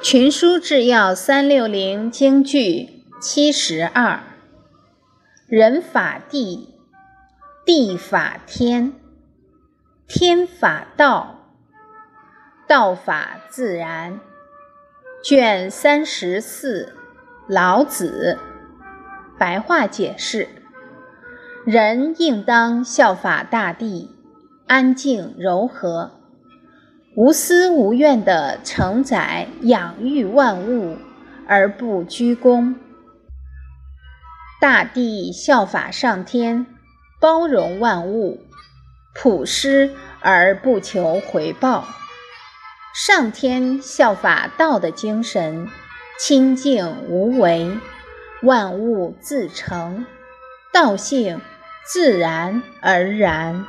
群书治要三六零京剧七十二：人法地，地法天，天法道，道法自然。卷三十四，老子。白话解释：人应当效法大地，安静柔和。无私无怨地承载养育万物，而不居功。大地效法上天，包容万物，普施而不求回报；上天效法道的精神，清净无为，万物自成，道性自然而然。